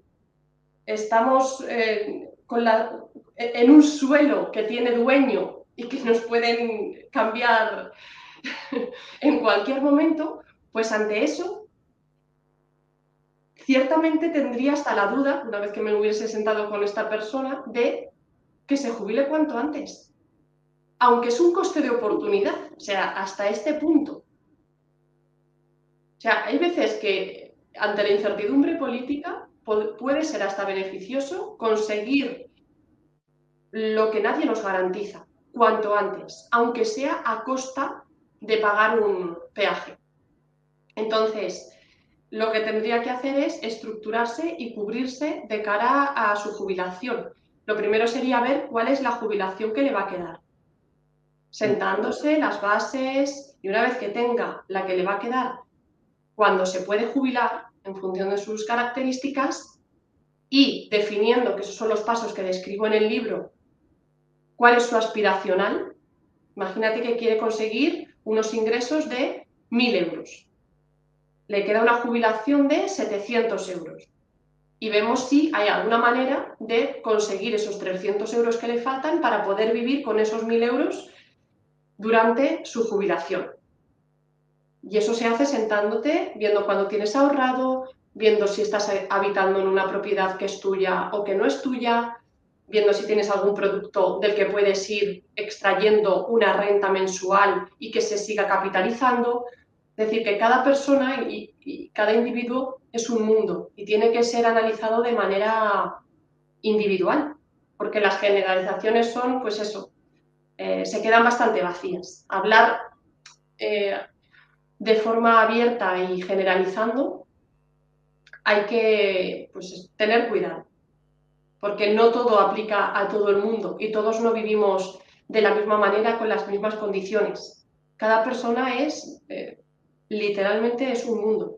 [SPEAKER 2] estamos eh, con la, en un suelo que tiene dueño y que nos pueden cambiar en cualquier momento, pues ante eso, ciertamente tendría hasta la duda, una vez que me hubiese sentado con esta persona, de que se jubile cuanto antes aunque es un coste de oportunidad, o sea, hasta este punto. O sea, hay veces que ante la incertidumbre política puede ser hasta beneficioso conseguir lo que nadie nos garantiza cuanto antes, aunque sea a costa de pagar un peaje. Entonces, lo que tendría que hacer es estructurarse y cubrirse de cara a su jubilación. Lo primero sería ver cuál es la jubilación que le va a quedar sentándose las bases y una vez que tenga la que le va a quedar cuando se puede jubilar en función de sus características y definiendo, que esos son los pasos que describo en el libro, cuál es su aspiracional. Imagínate que quiere conseguir unos ingresos de 1.000 euros. Le queda una jubilación de 700 euros. Y vemos si hay alguna manera de conseguir esos 300 euros que le faltan para poder vivir con esos 1.000 euros durante su jubilación. Y eso se hace sentándote, viendo cuándo tienes ahorrado, viendo si estás habitando en una propiedad que es tuya o que no es tuya, viendo si tienes algún producto del que puedes ir extrayendo una renta mensual y que se siga capitalizando. Es decir, que cada persona y, cada individuo es un mundo y tiene que ser analizado de manera individual, porque las generalizaciones son, pues eso, eh, se quedan bastante vacías. Hablar eh, de forma abierta y generalizando, hay que pues, tener cuidado porque no todo aplica a todo el mundo y todos no vivimos de la misma manera con las mismas condiciones. Cada persona es, eh, literalmente, es un mundo.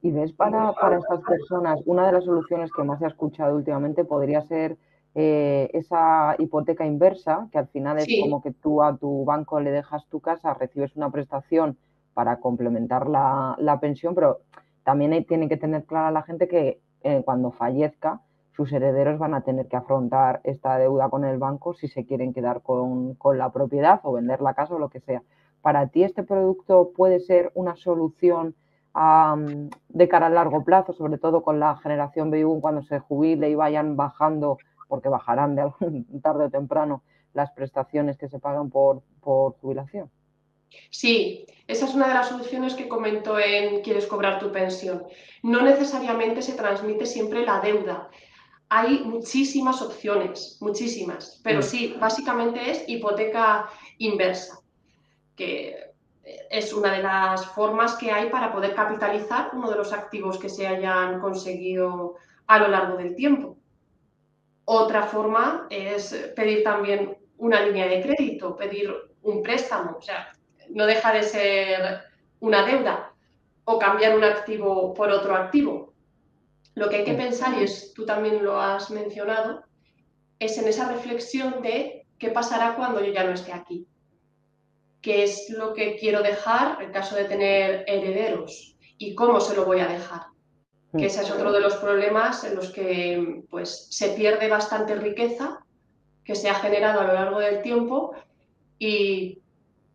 [SPEAKER 1] ¿Y ves para, estas personas, una de las soluciones que más se ha escuchado últimamente podría ser eh, esa hipoteca inversa, que al final es como que tú a tu banco le dejas tu casa, recibes una prestación para complementar la, pensión, pero también tiene que tener clara la gente que eh, cuando fallezca, sus herederos van a tener que afrontar esta deuda con el banco si se quieren quedar con, la propiedad o vender la casa o lo que sea. ¿Para ti este producto puede ser una solución de cara a largo plazo, sobre todo con la generación baby cuando se jubile y vayan bajando, porque bajarán de algún, tarde o temprano, las prestaciones que se pagan por, por jubilación?
[SPEAKER 2] Sí, esa es una de las soluciones que comentó en Quieres cobrar tu pensión. No necesariamente se transmite siempre la deuda, hay muchísimas opciones, muchísimas, pero mm. sí, básicamente es hipoteca inversa, que es una de las formas que hay para poder capitalizar uno de los activos que se hayan conseguido a lo largo del tiempo. Otra forma es pedir también una línea de crédito, pedir un préstamo, o sea, no deja de ser una deuda, o cambiar un activo por otro activo. Lo que hay que pensar, y es, tú también lo has mencionado, es en esa reflexión de qué pasará cuando yo ya no esté aquí. ¿Qué es lo que quiero dejar en caso de tener herederos? ¿Y cómo se lo voy a dejar? Que ese es otro de los problemas en los que pues, se pierde bastante riqueza que se ha generado a lo largo del tiempo y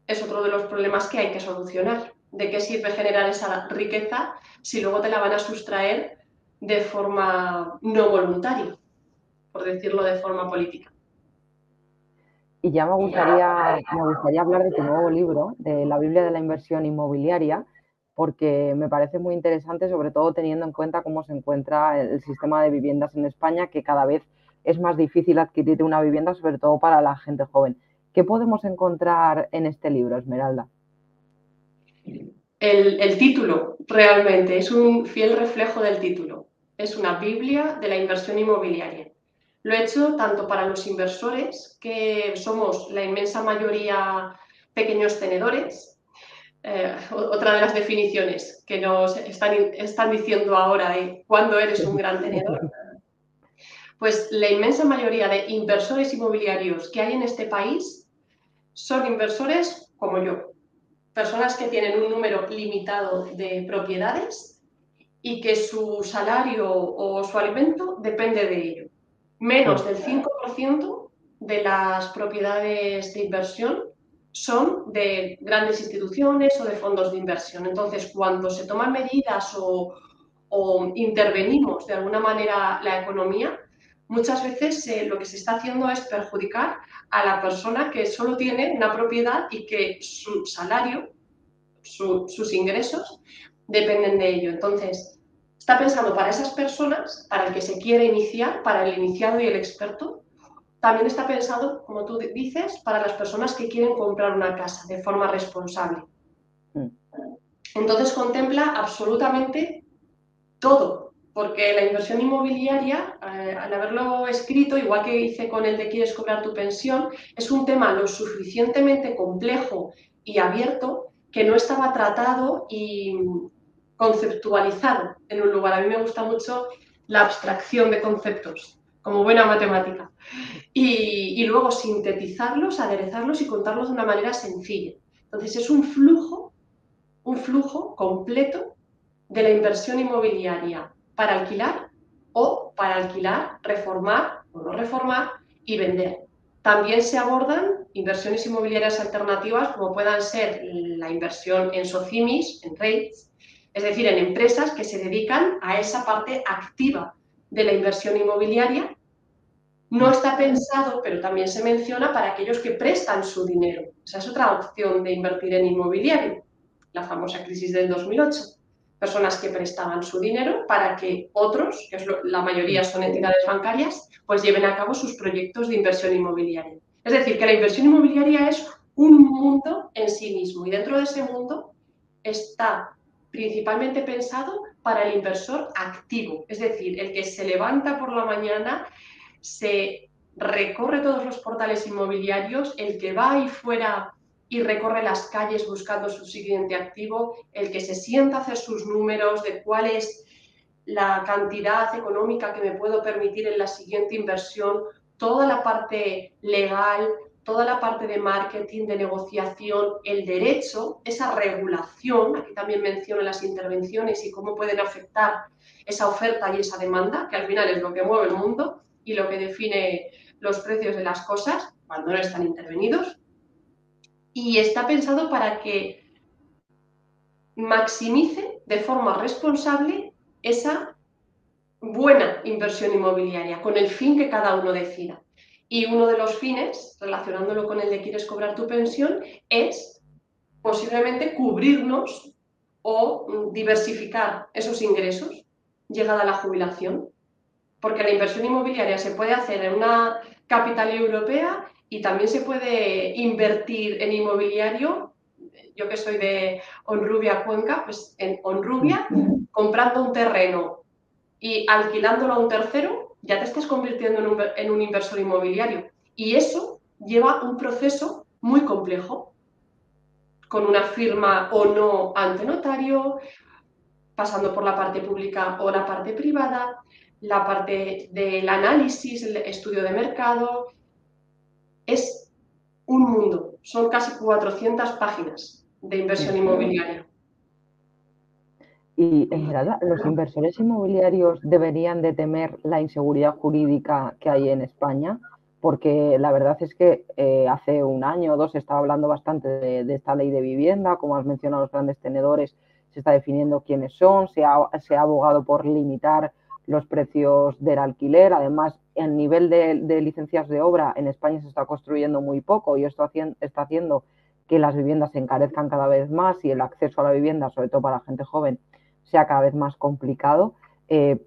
[SPEAKER 2] es otro de los problemas que hay que solucionar. ¿De qué sirve generar esa riqueza si luego te la van a sustraer de forma no voluntaria, por decirlo de forma política.
[SPEAKER 1] Y ya me gustaría, me gustaría hablar de tu nuevo libro, de la Biblia de la Inversión Inmobiliaria, porque me parece muy interesante, sobre todo teniendo en cuenta cómo se encuentra el sistema de viviendas en España, que cada vez es más difícil adquirir una vivienda, sobre todo para la gente joven. ¿Qué podemos encontrar en este libro, Esmeralda?
[SPEAKER 2] el, título realmente es un fiel reflejo del título. Es una Biblia de la inversión inmobiliaria. Lo he hecho tanto para los inversores, que somos la inmensa mayoría pequeños tenedores, eh, otra de las definiciones que nos están, diciendo ahora de cuándo eres un gran tenedor. Pues la inmensa mayoría de inversores inmobiliarios que hay en este país son inversores como yo, personas que tienen un número limitado de propiedades y que su salario o su alimento depende de ello. Menos del 5% de las propiedades de inversión son de grandes instituciones o de fondos de inversión. Entonces, cuando se toman medidas o, intervenimos de alguna manera la economía, muchas veces eh, lo que se está haciendo es perjudicar a la persona que solo tiene una propiedad y que su salario, sus ingresos, dependen de ello. Entonces, está pensando para esas personas, para el que se quiere iniciar, para el iniciado y el experto. También está pensado, como tú dices, para las personas que quieren comprar una casa de forma responsable. Mm. Entonces contempla absolutamente todo, porque la inversión inmobiliaria, eh, al haberlo escrito, igual que hice con el de quieres cobrar tu pensión, es un tema lo suficientemente complejo y abierto que no estaba tratado y conceptualizado en un lugar. A mí me gusta mucho la abstracción de conceptos, como buena matemática. Y, luego sintetizarlos, aderezarlos y contarlos de una manera sencilla. Entonces es un flujo, un flujo completo de la inversión inmobiliaria para alquilar o para alquilar, reformar o no reformar y vender. También se abordan inversiones inmobiliarias alternativas como puedan ser la inversión en socimis, en REITs, es decir, en empresas que se dedican a esa parte activa de la inversión inmobiliaria No está pensado, pero también se menciona para aquellos que prestan su dinero. Esa es otra opción de invertir en inmobiliario, la famosa crisis del 2008. Personas que prestaban su dinero para que otros, que la mayoría son entidades bancarias, pues lleven a cabo sus proyectos de inversión inmobiliaria. Es decir, que la inversión inmobiliaria es un mundo en sí mismo y dentro de ese mundo está principalmente pensado para el inversor activo, es decir, el que se levanta por la mañana, se recorre todos los portales inmobiliarios, el que va ahí fuera y recorre las calles buscando su siguiente activo, el que se sienta a hacer sus números de cuál es la cantidad económica que me puedo permitir en la siguiente inversión, toda la parte legal, toda la parte de marketing, de negociación, el derecho, esa regulación, aquí también menciono las intervenciones y cómo pueden afectar esa oferta y esa demanda, que al final es lo que mueve el mundo y lo que define los precios de las cosas cuando no están intervenidos. Y está pensado para que maximice de forma responsable esa buena inversión inmobiliaria, con el fin que cada uno decida. Y uno de los fines, relacionándolo con el de quieres cobrar tu pensión, es posiblemente cubrirnos o mm, diversificar esos ingresos llegada la jubilación. Porque la inversión inmobiliaria se puede hacer en una capital europea y también se puede invertir en inmobiliario. Yo que soy de Honrubia, Cuenca, pues en Honrubia, comprando un terreno y alquilándolo a un tercero, ya te estás convirtiendo en un, inversor inmobiliario. Y eso lleva un proceso muy complejo, con una firma o no ante notario, pasando por la parte pública o la parte privada, la parte del análisis, el estudio de mercado. Es un mundo, son casi 400 páginas de inversión inmobiliaria.
[SPEAKER 1] Y en los inversores inmobiliarios deberían de temer la inseguridad jurídica que hay en España, porque la verdad es que eh, hace un año o dos se estaba hablando bastante de, esta ley de vivienda, como has mencionado, los grandes tenedores se está definiendo quiénes son, se ha, abogado por limitar los precios del alquiler, además el nivel de, licencias de obra en España se está construyendo muy poco y esto está haciendo que las viviendas se encarezcan cada vez más y el acceso a la vivienda, sobre todo para la gente joven, sea cada vez más complicado. Eh,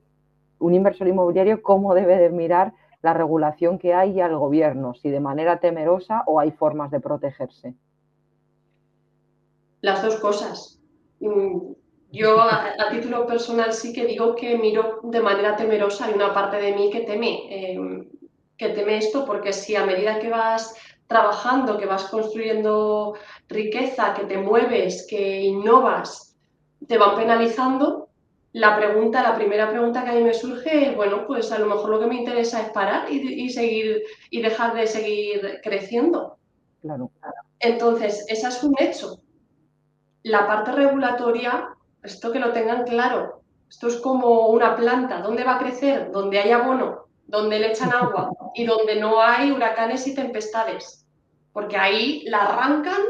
[SPEAKER 1] un inversor inmobiliario, ¿cómo debe de mirar la regulación que hay al gobierno? Si de manera temerosa o hay formas de protegerse.
[SPEAKER 2] Las dos cosas. Mm, yo a, título personal sí que digo que miro de manera temerosa. Hay una parte de mí que teme, em, que teme esto, porque si a medida que vas trabajando, que vas construyendo riqueza, que te mueves, que innovas, te van penalizando, la pregunta, la primera pregunta que a mí me surge es, bueno, pues a lo mejor lo que me interesa es parar y, seguir y dejar de seguir creciendo.
[SPEAKER 1] Claro.
[SPEAKER 2] Entonces, ese es un hecho. La parte regulatoria, esto que lo tengan claro, esto es como una planta, ¿dónde va a crecer? Donde hay abono, donde le echan agua y donde no hay huracanes y tempestades, porque ahí la arrancan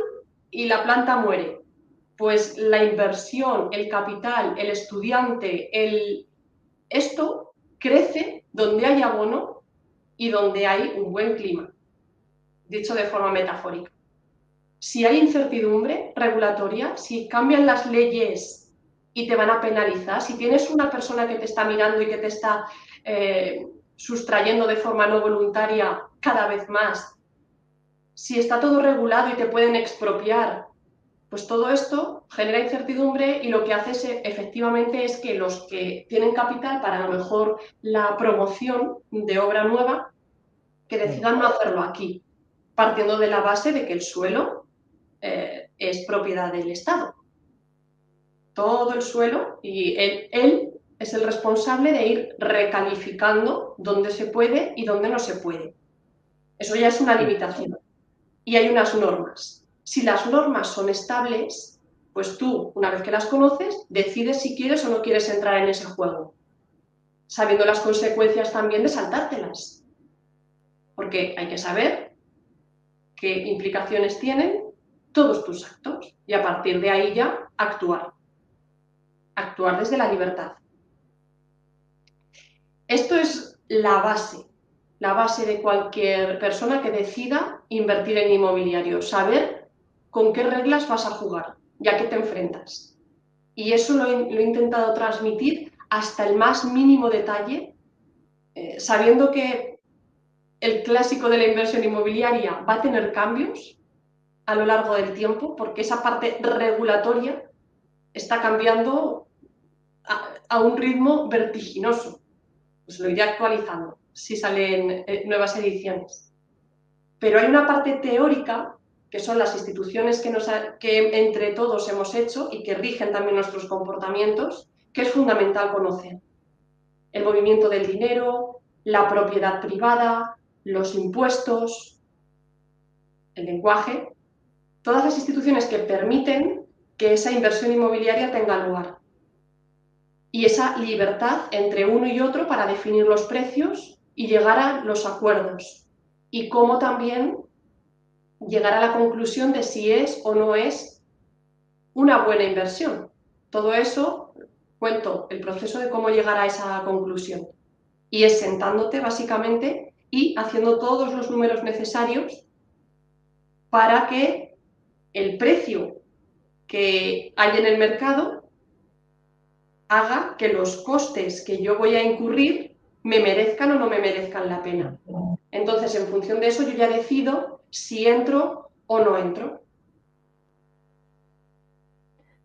[SPEAKER 2] y la planta muere pues la inversión, el capital, el estudiante, el... esto crece donde hay abono y donde hay un buen clima, dicho de forma metafórica. Si hay incertidumbre regulatoria, si cambian las leyes y te van a penalizar, si tienes una persona que te está mirando y que te está eh, sustrayendo de forma no voluntaria cada vez más, si está todo regulado y te pueden expropiar pues todo esto genera incertidumbre y lo que hace efectivamente es que los que tienen capital para a lo mejor la promoción de obra nueva, que decidan no hacerlo aquí, partiendo de la base de que el suelo eh, es propiedad del Estado. Todo el suelo y él, él es el responsable de ir recalificando dónde se puede y dónde no se puede. Eso ya es una limitación. Y hay unas normas si las normas son estables, pues tú, una vez que las conoces, decides si quieres o no quieres entrar en ese juego, sabiendo las consecuencias también de saltártelas. Porque hay que saber qué implicaciones tienen todos tus actos y a partir de ahí ya actuar. Actuar desde la libertad. Esto es la base, la base de cualquier persona que decida invertir en inmobiliario, saber con qué reglas vas a jugar, ya que te enfrentas. Y eso lo he, intentado transmitir hasta el más mínimo detalle, eh, sabiendo que el clásico de la inversión inmobiliaria va a tener cambios a lo largo del tiempo, porque esa parte regulatoria está cambiando a, un ritmo vertiginoso. Pues lo iré actualizando si salen eh, nuevas ediciones. Pero hay una parte teórica, que son las instituciones que, entre todos hemos hecho y que rigen también nuestros comportamientos, que es fundamental conocer. El movimiento del dinero, la propiedad privada, los impuestos, el lenguaje, todas las instituciones que permiten que esa inversión inmobiliaria tenga lugar. Y esa libertad entre uno y otro para definir los precios y llegar a los acuerdos. Y cómo también llegar a la conclusión de si es o no es una buena inversión. Todo eso cuento el proceso de cómo llegar a esa conclusión. Y es sentándote básicamente y haciendo todos los números necesarios para que el precio que hay en el mercado haga que los costes que yo voy a incurrir me merezcan o no me merezcan la pena. Entonces, en función de eso, yo ya decido si entro o no entro.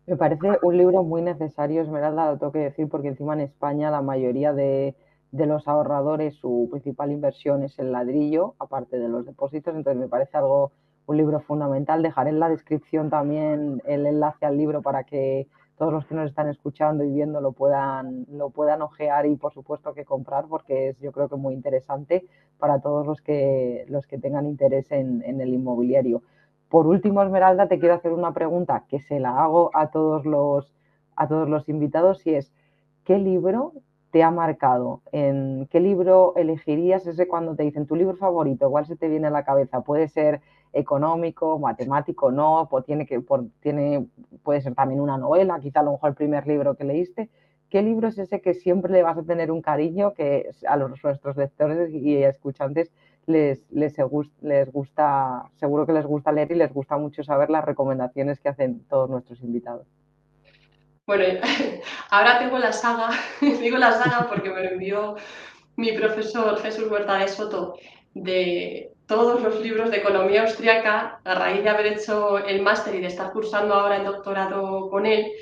[SPEAKER 1] Me parece un libro muy necesario, Esmeralda, lo tengo que decir, porque encima en España la mayoría de, de los ahorradores su principal inversión es el ladrillo, aparte de los depósitos, entonces me parece algo un libro fundamental. Dejaré en la descripción también el enlace al libro para que todos los que nos están escuchando y viendo lo puedan, lo puedan ojear y por supuesto que comprar porque es yo creo que muy interesante para todos los que, los que tengan interés en, en el inmobiliario. Por último, Esmeralda, te quiero hacer una pregunta que se la hago a todos los, a todos los invitados y es, ¿qué libro te ha marcado? ¿En qué libro elegirías ese cuando te dicen tu libro favorito? ¿Cuál se te viene a la cabeza? Puede ser económico, matemático, no, tiene que, tiene, puede ser también una novela, quizá a lo mejor el primer libro que leíste. ¿Qué libro es ese que siempre le vas a tener un cariño que a los, nuestros lectores y escuchantes les, les, les gusta, seguro que les gusta leer y les gusta mucho saber las recomendaciones que hacen todos nuestros invitados?
[SPEAKER 2] Bueno, ahora tengo la saga, digo la saga porque me lo envió mi profesor Jesús Huerta de Soto, de todos los libros de economía austriaca, a raíz de haber hecho el máster y de estar cursando ahora el doctorado con él,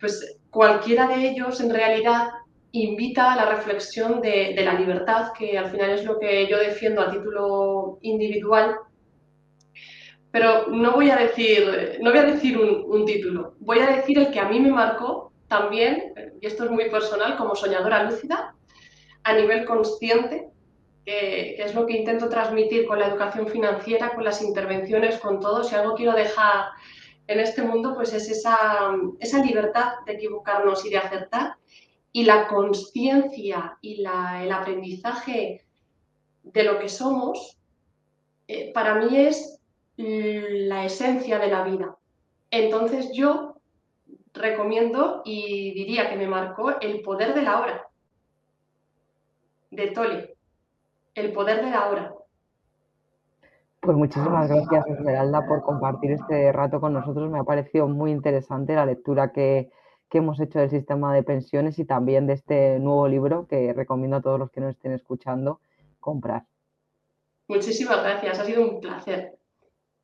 [SPEAKER 2] pues cualquiera de ellos en realidad invita a la reflexión de, la libertad, que al final es lo que yo defiendo a título individual. Pero no voy a decir, no voy a decir un, un título, voy a decir el que a mí me marcó también, y esto es muy personal, como soñadora lúcida, a nivel consciente, que, es lo que intento transmitir con la educación financiera, con las intervenciones, con todo. Si algo quiero dejar en este mundo, pues es esa, esa libertad de equivocarnos y de acertar y la conciencia y el aprendizaje de lo que somos, eh, para mí es la esencia de la vida. Entonces yo recomiendo y diría que me marcó El poder de la hora, de Tolle el poder de la hora.
[SPEAKER 1] Pues muchísimas gracias, Esmeralda, por compartir este rato con nosotros. Me ha parecido muy interesante la lectura que, que hemos hecho del sistema de pensiones y también de este nuevo libro que recomiendo a todos los que nos estén escuchando comprar.
[SPEAKER 2] Muchísimas gracias, ha sido un placer.